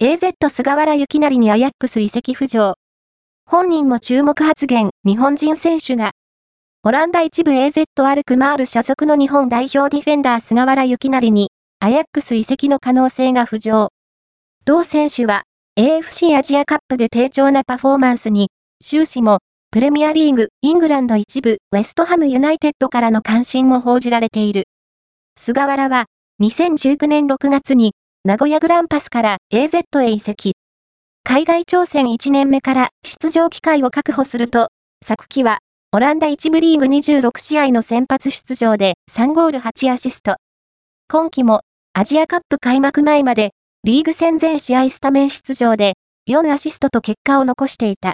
AZ 菅原幸成にアヤックス移籍浮上。本人も注目発言、日本人選手が。オランダ一部 AZ アルクマール所属の日本代表ディフェンダー菅原幸成に、アヤックス移籍の可能性が浮上。同選手は、AFC アジアカップで低調なパフォーマンスに、終始も、プレミアリーグ、イングランド一部、ウェストハムユナイテッドからの関心も報じられている。菅原は、2019年6月に、名古屋グランパスから AZ へ移籍。海外挑戦1年目から出場機会を確保すると、昨季は、オランダ1部リーグ26試合の先発出場で3ゴール8アシスト。今季も、アジアカップ開幕前まで、リーグ戦全試合スタメン出場で、4アシストと結果を残していた。